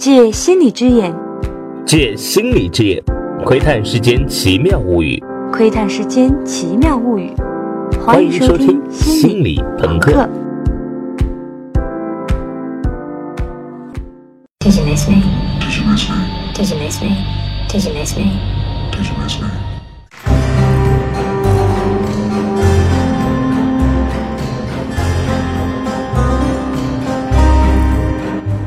借心理之眼，借心理之眼，窥探世间奇妙物语。窥探世间奇妙物语。欢迎收听心理朋克。Did you miss me? Did you miss me? Did you miss me? Did you miss me?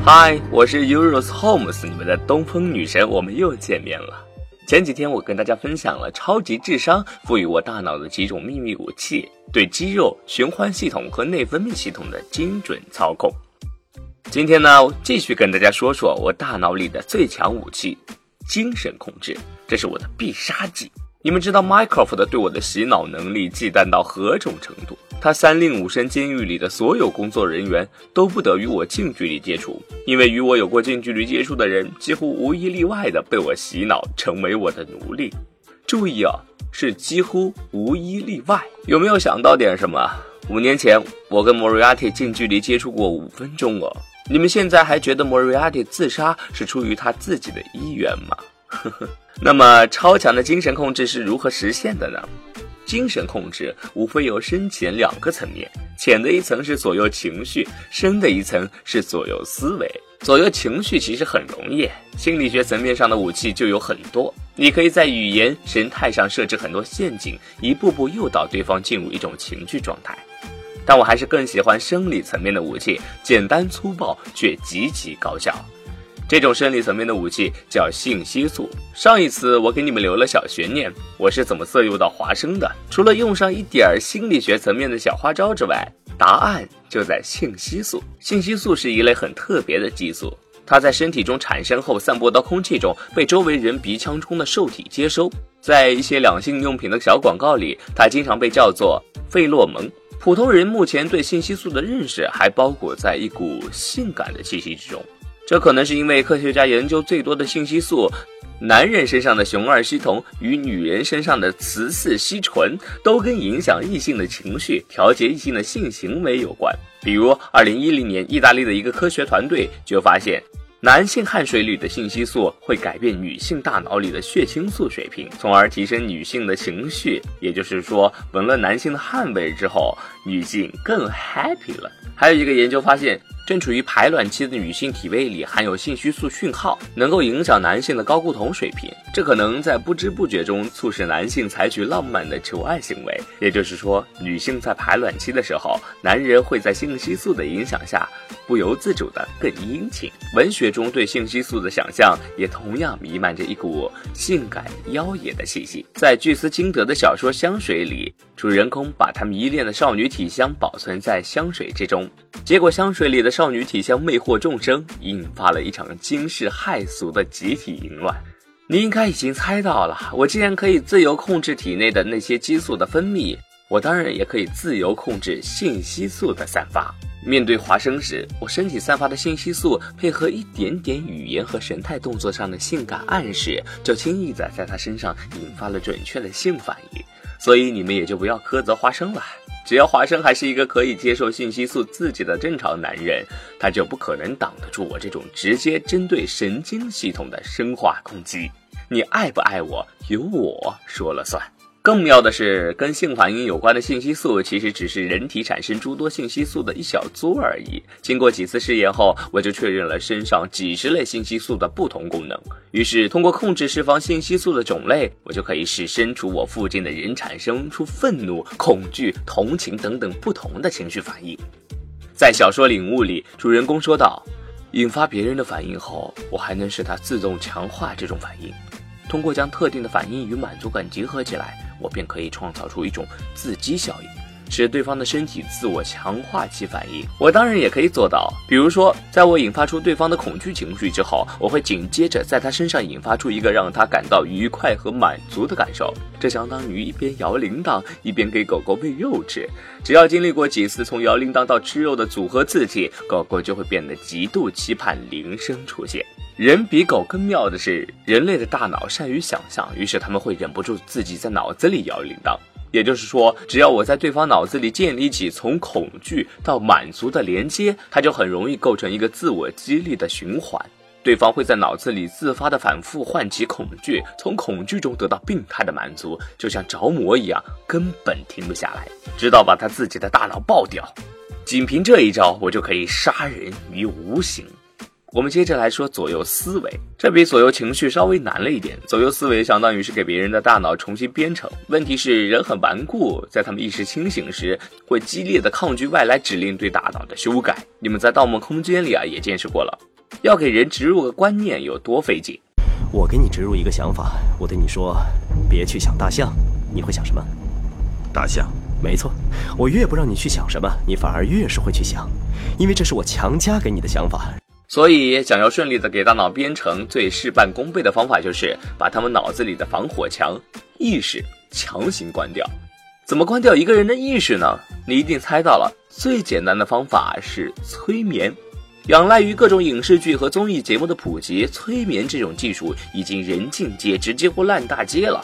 嗨，我是 Euros Holmes，你们的东风女神，我们又见面了。前几天我跟大家分享了超级智商赋予我大脑的几种秘密武器，对肌肉、循环系统和内分泌系统的精准操控。今天呢，继续跟大家说说我大脑里的最强武器——精神控制，这是我的必杀技。你们知道 Mycroft 对我的洗脑能力忌惮到何种程度？他三令五申监狱里的所有工作人员都不得与我近距离接触，因为与我有过近距离接触的人几乎无一例外的被我洗脑成为我的奴隶。注意啊，是几乎无一例外。有没有想到点什么？五年前我跟莫瑞亚蒂近距离接触过五分钟哦。你们现在还觉得莫瑞亚蒂自杀是出于他自己的意愿吗？呵呵。那么，超强的精神控制是如何实现的呢？精神控制无非有深浅两个层面，浅的一层是左右情绪，深的一层是左右思维。左右情绪其实很容易，心理学层面上的武器就有很多。你可以在语言、神态上设置很多陷阱，一步步诱导对方进入一种情绪状态。但我还是更喜欢生理层面的武器，简单粗暴却极其高效。这种生理层面的武器叫性激素。上一次我给你们留了小悬念，我是怎么色诱到华生的？除了用上一点儿心理学层面的小花招之外，答案就在性激素。性激素是一类很特别的激素，它在身体中产生后散播到空气中，被周围人鼻腔中的受体接收。在一些两性用品的小广告里，它经常被叫做费洛蒙。普通人目前对性激素的认识还包裹在一股性感的气息之中。这可能是因为科学家研究最多的信息素，男人身上的雄二烯酮与女人身上的雌四烯醇都跟影响异性的情绪、调节异性的性行为有关。比如，二零一零年，意大利的一个科学团队就发现，男性汗水里的信息素会改变女性大脑里的血清素水平，从而提升女性的情绪。也就是说，闻了男性的汗味之后，女性更 happy 了。还有一个研究发现。正处于排卵期的女性体位里含有性激素讯号，能够影响男性的睾固酮水平，这可能在不知不觉中促使男性采取浪漫的求爱行为。也就是说，女性在排卵期的时候，男人会在性激素的影响下，不由自主的更殷勤。文学中对性激素的想象也同样弥漫着一股性感妖冶的气息。在巨斯金德的小说《香水》里，主人公把他迷恋的少女体香保存在香水之中，结果香水里的。少女体香魅惑众生，引发了一场惊世骇俗的集体淫乱。你应该已经猜到了，我既然可以自由控制体内的那些激素的分泌，我当然也可以自由控制信息素的散发。面对华生时，我身体散发的信息素配合一点点语言和神态动作上的性感暗示，就轻易的在他身上引发了准确的性反应。所以你们也就不要苛责华生了。只要华生还是一个可以接受信息素刺激的正常男人，他就不可能挡得住我这种直接针对神经系统的生化攻击。你爱不爱我，由我说了算。更妙的是，跟性反应有关的信息素其实只是人体产生诸多信息素的一小撮而已。经过几次试验后，我就确认了身上几十类信息素的不同功能。于是，通过控制释放信息素的种类，我就可以使身处我附近的人产生出愤怒、恐惧、同情等等不同的情绪反应。在小说《领悟》里，主人公说道：“引发别人的反应后，我还能使它自动强化这种反应。通过将特定的反应与满足感结合起来。”我便可以创造出一种自激效应，使对方的身体自我强化其反应。我当然也可以做到，比如说，在我引发出对方的恐惧情绪之后，我会紧接着在他身上引发出一个让他感到愉快和满足的感受。这相当于一边摇铃铛一边给狗狗喂肉吃。只要经历过几次从摇铃铛到吃肉的组合刺激，狗狗就会变得极度期盼铃声出现。人比狗更妙的是，人类的大脑善于想象，于是他们会忍不住自己在脑子里摇铃铛。也就是说，只要我在对方脑子里建立起从恐惧到满足的连接，它就很容易构成一个自我激励的循环。对方会在脑子里自发的反复唤起恐惧，从恐惧中得到病态的满足，就像着魔一样，根本停不下来，直到把他自己的大脑爆掉。仅凭这一招，我就可以杀人于无形。我们接着来说左右思维，这比左右情绪稍微难了一点。左右思维相当于是给别人的大脑重新编程，问题是人很顽固，在他们意识清醒时，会激烈的抗拒外来指令对大脑的修改。你们在《盗梦空间》里啊也见识过了，要给人植入个观念有多费劲。我给你植入一个想法，我对你说，别去想大象，你会想什么？大象。没错，我越不让你去想什么，你反而越是会去想，因为这是我强加给你的想法。所以，想要顺利的给大脑编程，最事半功倍的方法就是把他们脑子里的防火墙意识强行关掉。怎么关掉一个人的意识呢？你一定猜到了，最简单的方法是催眠。仰赖于各种影视剧和综艺节目的普及，催眠这种技术已经人尽皆知，几乎烂大街了。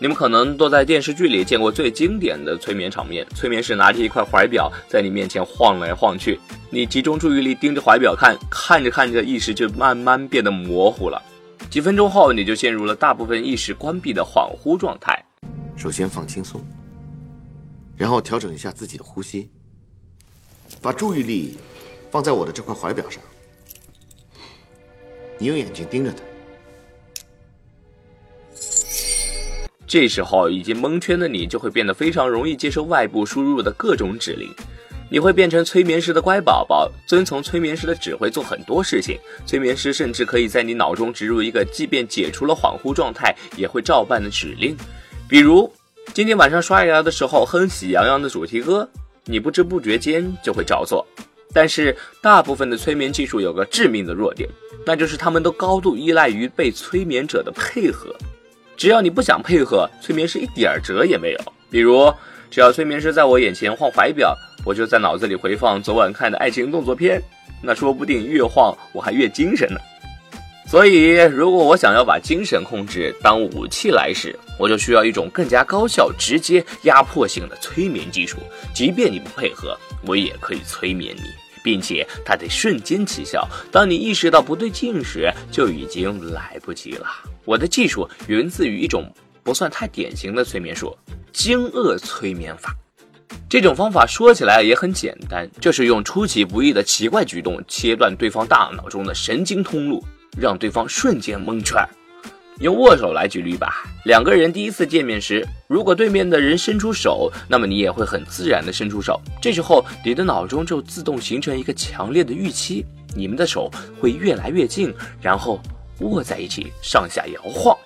你们可能都在电视剧里见过最经典的催眠场面：催眠师拿着一块怀表在你面前晃来晃去，你集中注意力盯着怀表看，看着看着意识就慢慢变得模糊了。几分钟后，你就陷入了大部分意识关闭的恍惚状态。首先放轻松，然后调整一下自己的呼吸，把注意力放在我的这块怀表上，你用眼睛盯着它。这时候已经蒙圈的你就会变得非常容易接受外部输入的各种指令，你会变成催眠师的乖宝宝，遵从催眠师的指挥做很多事情。催眠师甚至可以在你脑中植入一个，即便解除了恍惚状态也会照办的指令，比如今天晚上刷牙的时候哼《喜羊羊》的主题歌，你不知不觉间就会照做。但是大部分的催眠技术有个致命的弱点，那就是他们都高度依赖于被催眠者的配合。只要你不想配合，催眠师一点辙也没有。比如，只要催眠师在我眼前晃怀表，我就在脑子里回放昨晚看的爱情动作片，那说不定越晃我还越精神呢。所以，如果我想要把精神控制当武器来使，我就需要一种更加高效、直接、压迫性的催眠技术。即便你不配合，我也可以催眠你，并且它得瞬间起效。当你意识到不对劲时，就已经来不及了。我的技术源自于一种不算太典型的催眠术——惊愕催眠法。这种方法说起来也很简单，就是用出其不意的奇怪举动切断对方大脑中的神经通路，让对方瞬间蒙圈。用握手来举例吧，两个人第一次见面时，如果对面的人伸出手，那么你也会很自然的伸出手。这时候，你的脑中就自动形成一个强烈的预期，你们的手会越来越近，然后。握在一起，上下摇晃，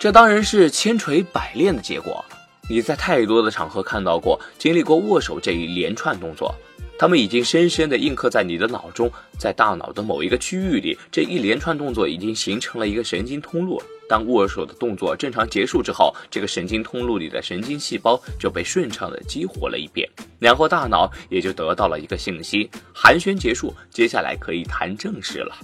这当然是千锤百炼的结果。你在太多的场合看到过，经历过握手这一连串动作，他们已经深深的印刻在你的脑中，在大脑的某一个区域里，这一连串动作已经形成了一个神经通路。当握手的动作正常结束之后，这个神经通路里的神经细胞就被顺畅的激活了一遍，然后大脑也就得到了一个信息：寒暄结束，接下来可以谈正事了。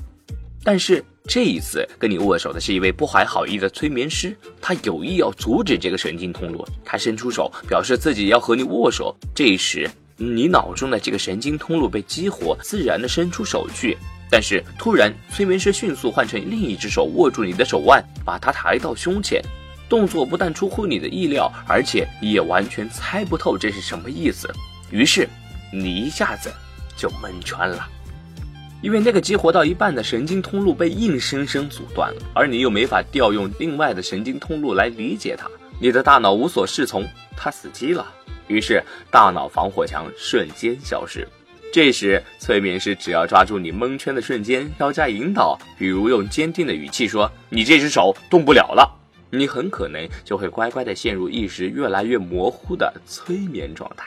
但是这一次跟你握手的是一位不怀好意的催眠师，他有意要阻止这个神经通路。他伸出手，表示自己要和你握手。这时，你脑中的这个神经通路被激活，自然的伸出手去。但是突然，催眠师迅速换成另一只手握住你的手腕，把它抬到胸前。动作不但出乎你的意料，而且也完全猜不透这是什么意思。于是，你一下子就蒙圈了。因为那个激活到一半的神经通路被硬生生阻断了，而你又没法调用另外的神经通路来理解它，你的大脑无所适从，它死机了。于是大脑防火墙瞬间消失。这时催眠师只要抓住你蒙圈的瞬间，稍加引导，比如用坚定的语气说：“你这只手动不了了。”你很可能就会乖乖的陷入意识越来越模糊的催眠状态。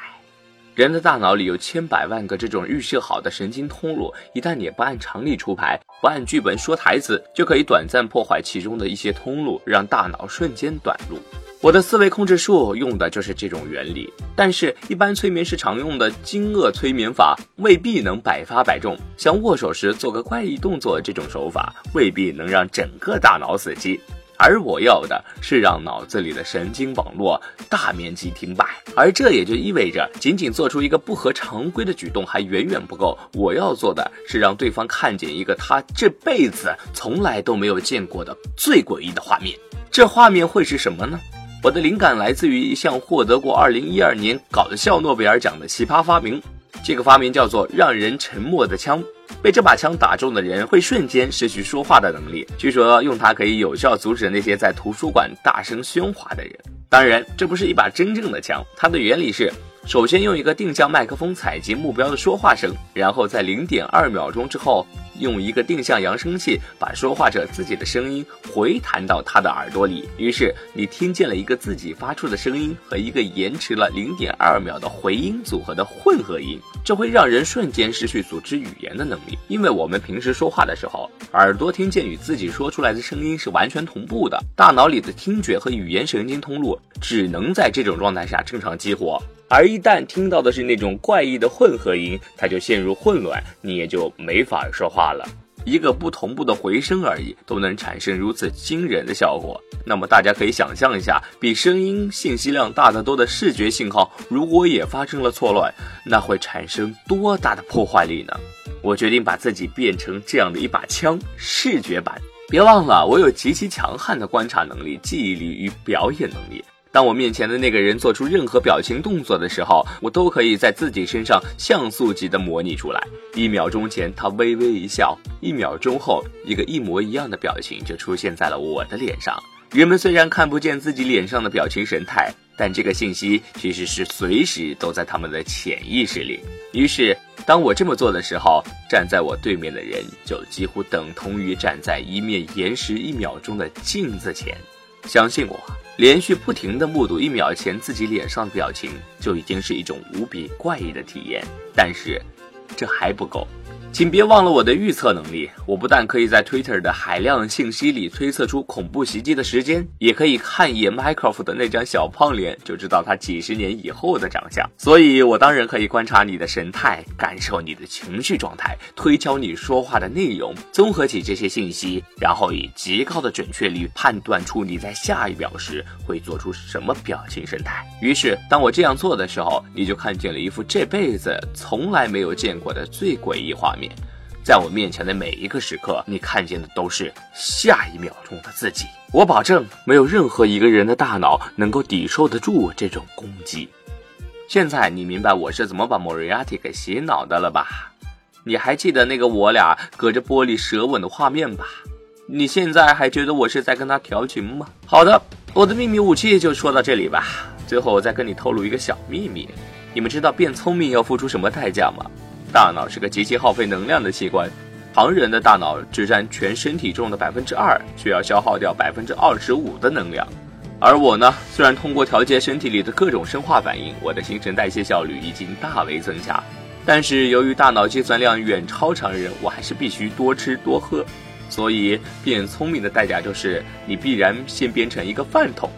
人的大脑里有千百万个这种预设好的神经通路，一旦你不按常理出牌，不按剧本说台词，就可以短暂破坏其中的一些通路，让大脑瞬间短路。我的思维控制术用的就是这种原理，但是，一般催眠师常用的惊愕催眠法未必能百发百中。像握手时做个怪异动作这种手法，未必能让整个大脑死机。而我要的是让脑子里的神经网络大面积停摆，而这也就意味着，仅仅做出一个不合常规的举动还远远不够。我要做的是让对方看见一个他这辈子从来都没有见过的最诡异的画面。这画面会是什么呢？我的灵感来自于一项获得过2012年搞笑诺贝尔奖的奇葩发明，这个发明叫做“让人沉默的枪”。被这把枪打中的人会瞬间失去说话的能力，据说用它可以有效阻止那些在图书馆大声喧哗的人。当然，这不是一把真正的枪，它的原理是：首先用一个定向麦克风采集目标的说话声，然后在零点二秒钟之后。用一个定向扬声器把说话者自己的声音回弹到他的耳朵里，于是你听见了一个自己发出的声音和一个延迟了零点二秒的回音组合的混合音，这会让人瞬间失去组织语言的能力。因为我们平时说话的时候，耳朵听见与自己说出来的声音是完全同步的，大脑里的听觉和语言神经通路只能在这种状态下正常激活。而一旦听到的是那种怪异的混合音，它就陷入混乱，你也就没法说话了。一个不同步的回声而已，都能产生如此惊人的效果。那么大家可以想象一下，比声音信息量大得多的视觉信号，如果也发生了错乱，那会产生多大的破坏力呢？我决定把自己变成这样的一把枪，视觉版。别忘了，我有极其强悍的观察能力、记忆力与表演能力。当我面前的那个人做出任何表情动作的时候，我都可以在自己身上像素级的模拟出来。一秒钟前，他微微一笑；一秒钟后，一个一模一样的表情就出现在了我的脸上。人们虽然看不见自己脸上的表情神态，但这个信息其实是随时都在他们的潜意识里。于是，当我这么做的时候，站在我对面的人就几乎等同于站在一面延时一秒钟的镜子前。相信我。连续不停地目睹一秒前自己脸上的表情，就已经是一种无比怪异的体验。但是，这还不够。请别忘了我的预测能力。我不但可以在 Twitter 的海量信息里推测出恐怖袭击的时间，也可以看一眼 Minecraft 的那张小胖脸，就知道他几十年以后的长相。所以，我当然可以观察你的神态，感受你的情绪状态，推敲你说话的内容，综合起这些信息，然后以极高的准确率判断出你在下一秒时会做出什么表情神态。于是，当我这样做的时候，你就看见了一幅这辈子从来没有见过的最诡异画面面。在我面前的每一个时刻，你看见的都是下一秒钟的自己。我保证，没有任何一个人的大脑能够抵受得住这种攻击。现在你明白我是怎么把莫瑞亚蒂给洗脑的了吧？你还记得那个我俩隔着玻璃舌吻的画面吧？你现在还觉得我是在跟他调情吗？好的，我的秘密武器就说到这里吧。最后，我再跟你透露一个小秘密：你们知道变聪明要付出什么代价吗？大脑是个极其耗费能量的器官，常人的大脑只占全身体重的百分之二，却要消耗掉百分之二十五的能量。而我呢，虽然通过调节身体里的各种生化反应，我的新陈代谢效率已经大为增加，但是由于大脑计算量远超常人，我还是必须多吃多喝。所以变聪明的代价就是你必然先变成一个饭桶。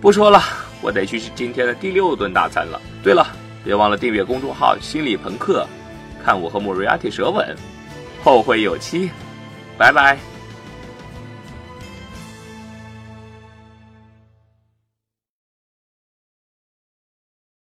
不说了，我得去吃今天的第六顿大餐了。对了，别忘了订阅公众号“心理朋克”。看我和莫瑞亚蒂舌吻，后会有期，拜拜。